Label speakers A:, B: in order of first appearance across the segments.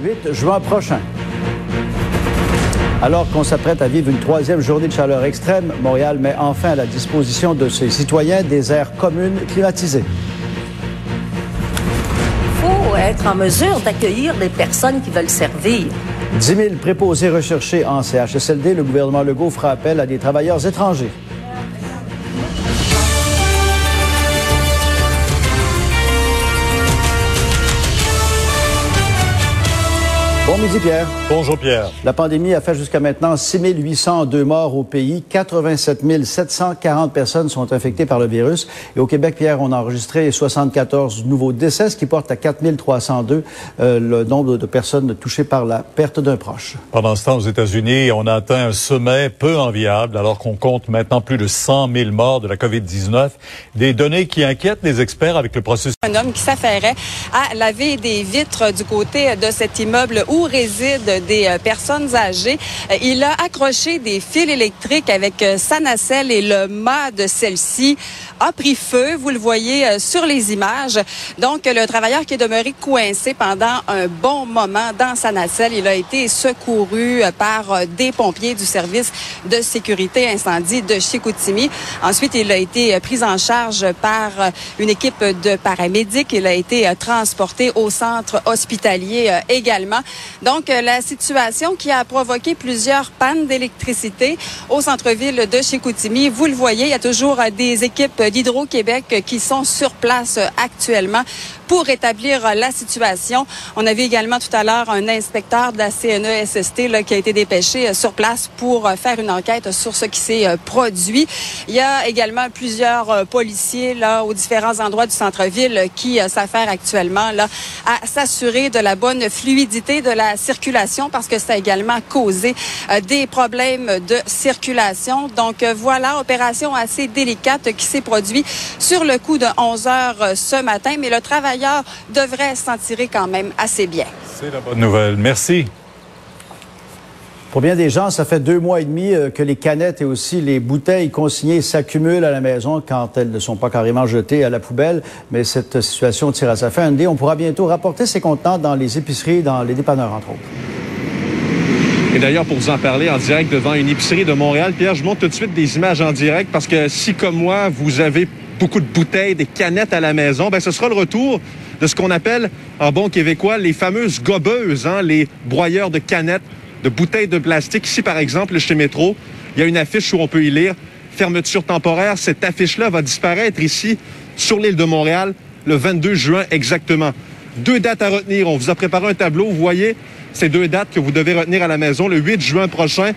A: 8 juin prochain. Alors qu'on s'apprête à vivre une troisième journée de chaleur extrême, Montréal met enfin à la disposition de ses citoyens des aires communes climatisées.
B: Il faut être en mesure d'accueillir des personnes qui veulent servir.
A: 10 000 préposés recherchés en CHSLD. Le gouvernement Legault fera appel à des travailleurs étrangers. Bon midi, Pierre.
C: Bonjour, Pierre.
A: La pandémie a fait jusqu'à maintenant 6 802 morts au pays. 87 740 personnes sont infectées par le virus. Et au Québec, Pierre, on a enregistré 74 nouveaux décès, ce qui porte à 4 302 euh, le nombre de personnes touchées par la perte d'un proche.
C: Pendant ce temps, aux États-Unis, on a atteint un sommet peu enviable alors qu'on compte maintenant plus de 100 000 morts de la COVID-19. Des données qui inquiètent les experts avec le processus.
D: Un homme qui s'affairait à laver des vitres du côté de cet immeuble où résident des euh, personnes âgées. Euh, il a accroché des fils électriques avec euh, sa nacelle et le mât de celle-ci a pris feu. Vous le voyez sur les images. Donc, le travailleur qui est demeuré coincé pendant un bon moment dans sa nacelle, il a été secouru par des pompiers du service de sécurité incendie de Chicoutimi. Ensuite, il a été pris en charge par une équipe de paramédics. Il a été transporté au centre hospitalier également. Donc, euh, la situation qui a provoqué plusieurs pannes d'électricité au centre-ville de Chicoutimi. Vous le voyez, il y a toujours euh, des équipes d'Hydro-Québec qui sont sur place euh, actuellement pour rétablir la situation. On avait également tout à l'heure un inspecteur de la CNESST là, qui a été dépêché sur place pour faire une enquête sur ce qui s'est produit. Il y a également plusieurs policiers là aux différents endroits du centre-ville qui s'affairent actuellement là à s'assurer de la bonne fluidité de la circulation parce que ça a également causé euh, des problèmes de circulation. Donc euh, voilà, opération assez délicate qui s'est produite sur le coup de 11 heures euh, ce matin, mais le travailleur devrait s'en tirer quand même assez bien.
C: C'est la bonne nouvelle. Merci.
A: Pour bien des gens, ça fait deux mois et demi que les canettes et aussi les bouteilles consignées s'accumulent à la maison quand elles ne sont pas carrément jetées à la poubelle. Mais cette situation tire à sa fin. On pourra bientôt rapporter ces contenants dans les épiceries, dans les dépanneurs, entre autres.
E: Et d'ailleurs, pour vous en parler en direct devant une épicerie de Montréal, Pierre, je montre tout de suite des images en direct parce que si, comme moi, vous avez beaucoup de bouteilles, des canettes à la maison, ben ce sera le retour de ce qu'on appelle, en bon québécois, les fameuses gobeuses, hein, les broyeurs de canettes de bouteilles de plastique. Ici, par exemple, chez Métro, il y a une affiche où on peut y lire fermeture temporaire. Cette affiche-là va disparaître ici, sur l'île de Montréal, le 22 juin exactement. Deux dates à retenir. On vous a préparé un tableau. Vous voyez ces deux dates que vous devez retenir à la maison. Le 8 juin prochain,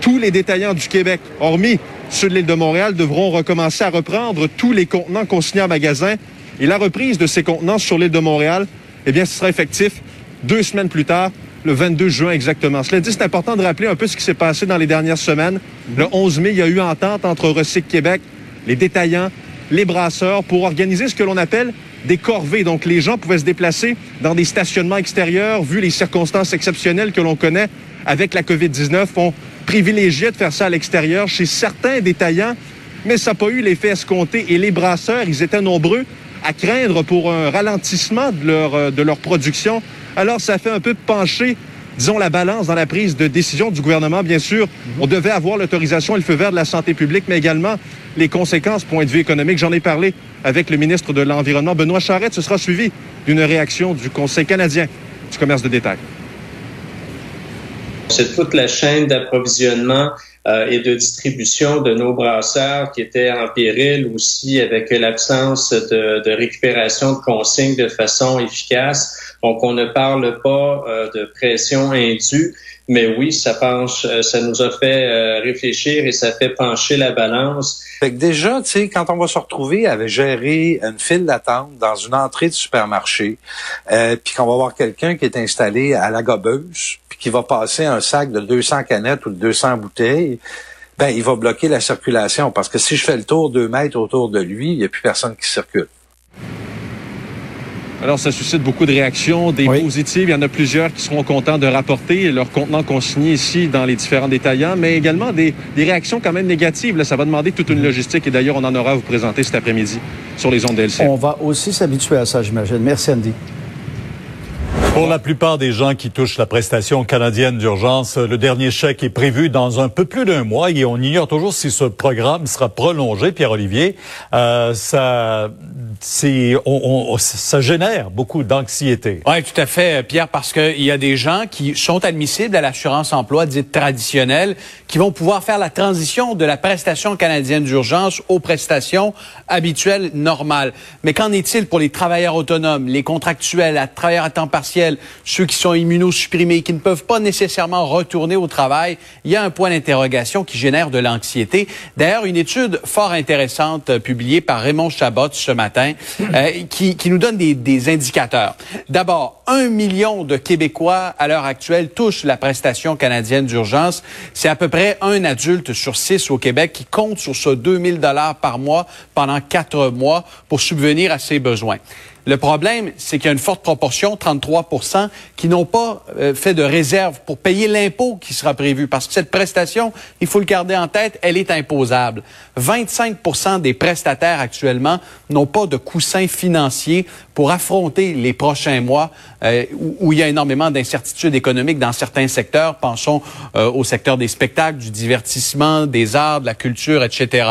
E: tous les détaillants du Québec, hormis ceux de l'île de Montréal, devront recommencer à reprendre tous les contenants consignés en magasin. Et la reprise de ces contenants sur l'île de Montréal, eh bien, ce sera effectif deux semaines plus tard, le 22 juin exactement. Cela dit, c'est important de rappeler un peu ce qui s'est passé dans les dernières semaines. Le 11 mai, il y a eu entente entre Recyc Québec, les détaillants, les brasseurs pour organiser ce que l'on appelle des corvées. Donc, les gens pouvaient se déplacer dans des stationnements extérieurs, vu les circonstances exceptionnelles que l'on connaît avec la COVID-19. On privilégiait de faire ça à l'extérieur chez certains détaillants, mais ça n'a pas eu l'effet escompté. Et les brasseurs, ils étaient nombreux à craindre pour un ralentissement de leur, euh, de leur production alors, ça fait un peu pencher disons, la balance dans la prise de décision du gouvernement. Bien sûr, on devait avoir l'autorisation et le feu vert de la santé publique, mais également les conséquences, point de vue économique. J'en ai parlé avec le ministre de l'Environnement, Benoît Charette. Ce sera suivi d'une réaction du Conseil canadien du commerce de détail.
F: C'est toute la chaîne d'approvisionnement euh, et de distribution de nos brasseurs qui étaient en péril aussi avec l'absence de, de récupération de consignes de façon efficace. Donc, on ne parle pas euh, de pression indue, mais oui, ça penche, euh, ça nous a fait euh, réfléchir et ça fait pencher la balance.
G: Fait que déjà, tu sais, quand on va se retrouver avec gérer une file d'attente dans une entrée de supermarché, euh, puis qu'on va voir quelqu'un qui est installé à la gobeuse, qui va passer un sac de 200 canettes ou de 200 bouteilles, ben il va bloquer la circulation parce que si je fais le tour deux mètres autour de lui, il n'y a plus personne qui circule.
E: Alors, ça suscite beaucoup de réactions, des positives. Il y en a plusieurs qui seront contents de rapporter leur contenant consigné ici dans les différents détaillants, mais également des, réactions quand même négatives. Là, ça va demander toute une logistique et d'ailleurs, on en aura à vous présenter cet après-midi sur les ondes DLC.
A: On va aussi s'habituer à ça, j'imagine. Merci, Andy.
C: Pour la plupart des gens qui touchent la prestation canadienne d'urgence, le dernier chèque est prévu dans un peu plus d'un mois et on ignore toujours si ce programme sera prolongé. Pierre-Olivier, euh, ça, ça génère beaucoup d'anxiété.
H: Oui, tout à fait, Pierre, parce qu'il y a des gens qui sont admissibles à l'assurance emploi dite traditionnelle, qui vont pouvoir faire la transition de la prestation canadienne d'urgence aux prestations habituelles normales. Mais qu'en est-il pour les travailleurs autonomes, les contractuels, les travailleurs à temps partiel, ceux qui sont immunosupprimés, qui ne peuvent pas nécessairement retourner au travail? Il y a un point d'interrogation qui génère de l'anxiété. D'ailleurs, une étude fort intéressante euh, publiée par Raymond Chabot ce matin euh, qui, nous donne des, des indicateurs. D'abord, un million de Québécois à l'heure actuelle touchent la prestation canadienne d'urgence. C'est à peu près un adulte sur six au Québec qui compte sur ce 2000 dollars par mois pendant quatre mois pour subvenir à ses besoins. Le problème, c'est qu'il y a une forte proportion, 33% qui n'ont pas euh, fait de réserve pour payer l'impôt qui sera prévu. Parce que cette prestation, il faut le garder en tête, elle est imposable. 25% des prestataires actuellement n'ont pas de coussin financier pour affronter les prochains mois euh, où, il y a énormément d'incertitudes économiques dans certains secteurs. Pensons euh, au secteur des spectacles, du divertissement, des arts, de la culture, etc.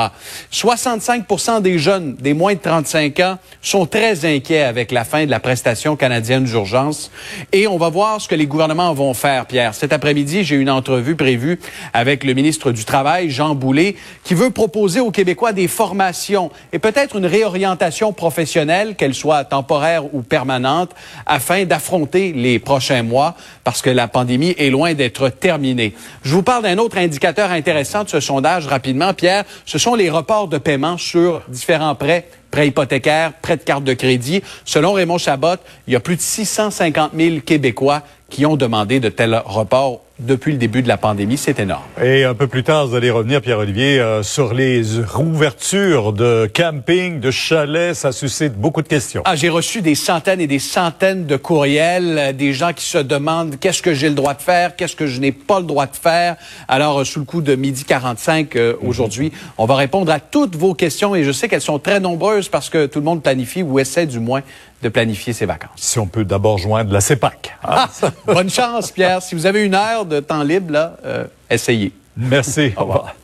H: 65% des jeunes des moins de 35 ans sont très inquiets avec la fin de la prestation canadienne d'urgence. Et on va voir ce que les gouvernements vont faire, Pierre. Cet après-midi, j'ai une entrevue prévue avec le ministre du Travail, Jean Boulet, qui veut proposer aux Québécois des formations et peut-être une réorientation professionnelle, qu'elle soit temporaire ou permanente, afin d'affronter les prochains mois, parce que la pandémie est loin d'être terminée. Je vous parle d'un autre indicateur intéressant de ce sondage rapidement, Pierre. Ce sont les reports de paiement sur différents prêts prêts hypothécaires, prêts de carte de crédit. Selon Raymond Chabot, il y a plus de 650 000 Québécois qui ont demandé de tels reports depuis le début de la pandémie. C'est énorme.
C: Et un peu plus tard, vous allez revenir, Pierre-Olivier, euh, sur les rouvertures de camping, de chalets. Ça suscite beaucoup de questions.
H: Ah, j'ai reçu des centaines et des centaines de courriels, euh, des gens qui se demandent qu'est-ce que j'ai le droit de faire, qu'est-ce que je n'ai pas le droit de faire. Alors, euh, sous le coup de midi 45 mhm. aujourd'hui, on va répondre à toutes vos questions et je sais qu'elles sont très nombreuses parce que tout le monde planifie ou essaie du moins de planifier ses vacances.
C: Si on peut d'abord joindre la CEPAC.
H: Ah, bonne chance, Pierre. Si vous avez une heure de temps libre, là, euh, essayez.
C: Merci. Au revoir.